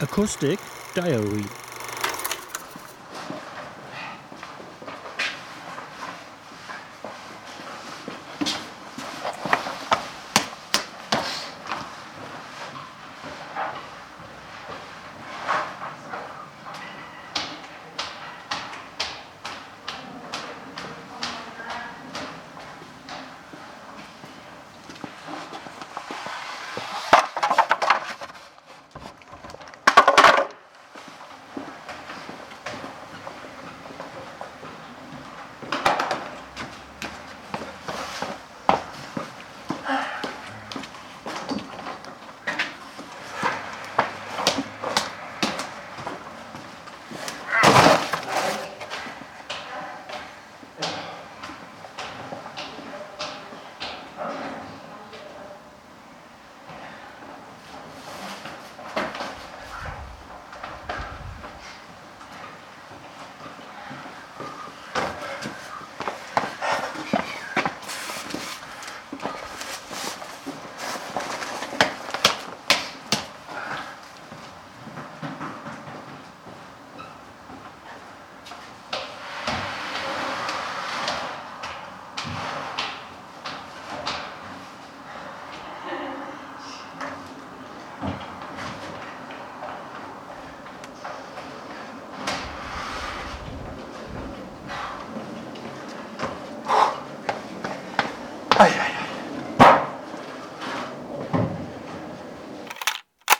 Acoustic Diary Ay, ay.